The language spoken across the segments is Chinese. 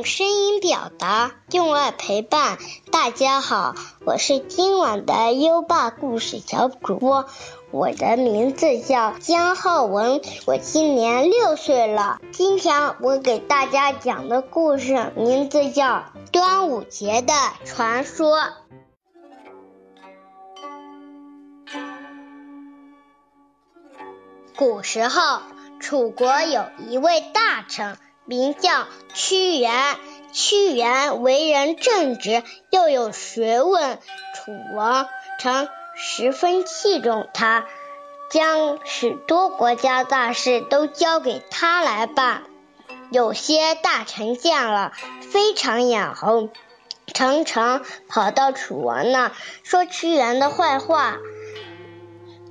用声音表达，用爱陪伴。大家好，我是今晚的优爸故事小主播，我的名字叫江浩文，我今年六岁了。今天我给大家讲的故事名字叫《端午节的传说》。古时候，楚国有一位大臣。名叫屈原，屈原为人正直，又有学问。楚王曾十分器重他，将许多国家大事都交给他来办。有些大臣见了，非常眼红，常常跑到楚王那说屈原的坏话。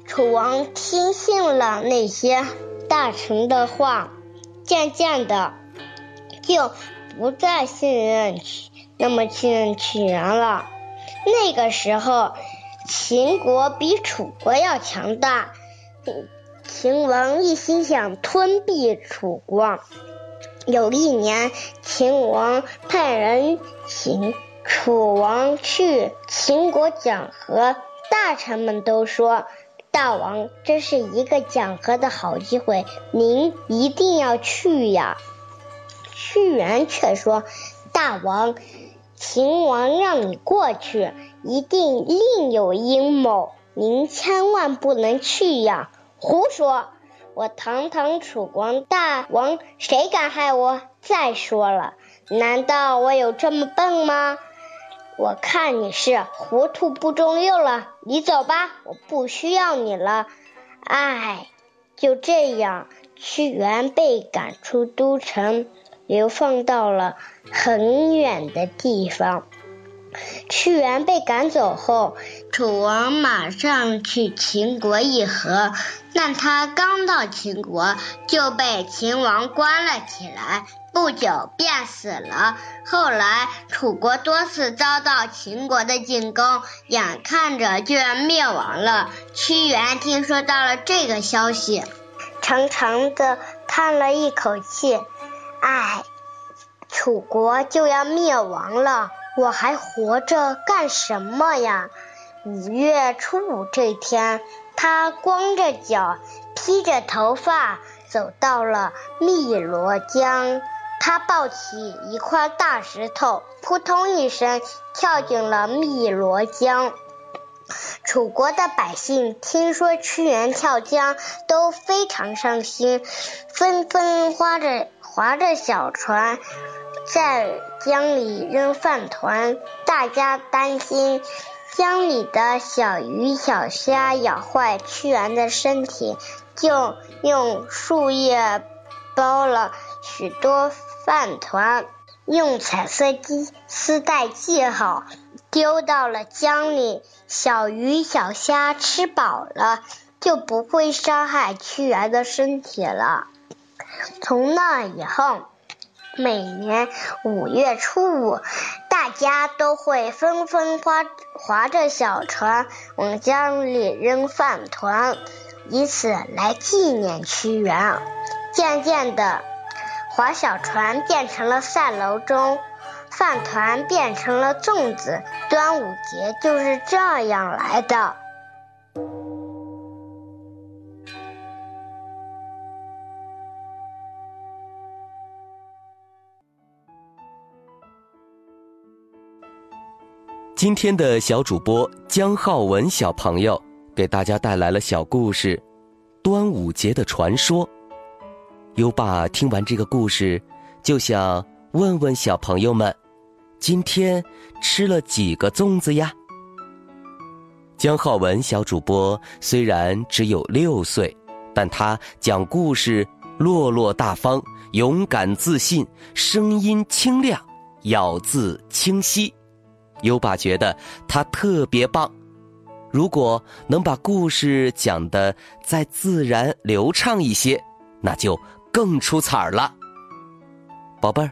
楚王听信了那些大臣的话，渐渐的。就不再信任那么信任屈原了。那个时候，秦国比楚国要强大，秦王一心想吞并楚国。有一年，秦王派人请楚王去秦国讲和，大臣们都说：“大王，这是一个讲和的好机会，您一定要去呀。”屈原却说：“大王，秦王让你过去，一定另有阴谋，您千万不能去呀！”胡说！我堂堂楚国大王，谁敢害我？再说了，难道我有这么笨吗？我看你是糊涂不中用了。你走吧，我不需要你了。唉，就这样，屈原被赶出都城。流放到了很远的地方。屈原被赶走后，楚王马上去秦国议和，但他刚到秦国就被秦王关了起来，不久便死了。后来楚国多次遭到秦国的进攻，眼看着就要灭亡了。屈原听说到了这个消息，长长的叹了一口气。唉，楚国就要灭亡了，我还活着干什么呀？五月初五这天，他光着脚，披着头发，走到了汨罗江。他抱起一块大石头，扑通一声跳进了汨罗江。楚国的百姓听说屈原跳江，都非常伤心，纷纷划着划着小船，在江里扔饭团。大家担心江里的小鱼小虾咬坏屈原的身体，就用树叶包了许多饭团，用彩色丝带系好。丢到了江里，小鱼小虾吃饱了，就不会伤害屈原的身体了。从那以后，每年五月初五，大家都会纷纷划划着小船往江里扔饭团，以此来纪念屈原。渐渐的，划小船变成了赛楼中。饭团变成了粽子，端午节就是这样来的。今天的小主播江浩文小朋友给大家带来了小故事《端午节的传说》。优爸听完这个故事，就想问问小朋友们。今天吃了几个粽子呀？江浩文小主播虽然只有六岁，但他讲故事落落大方、勇敢自信，声音清亮，咬字清晰。优爸觉得他特别棒。如果能把故事讲得再自然流畅一些，那就更出彩儿了。宝贝儿，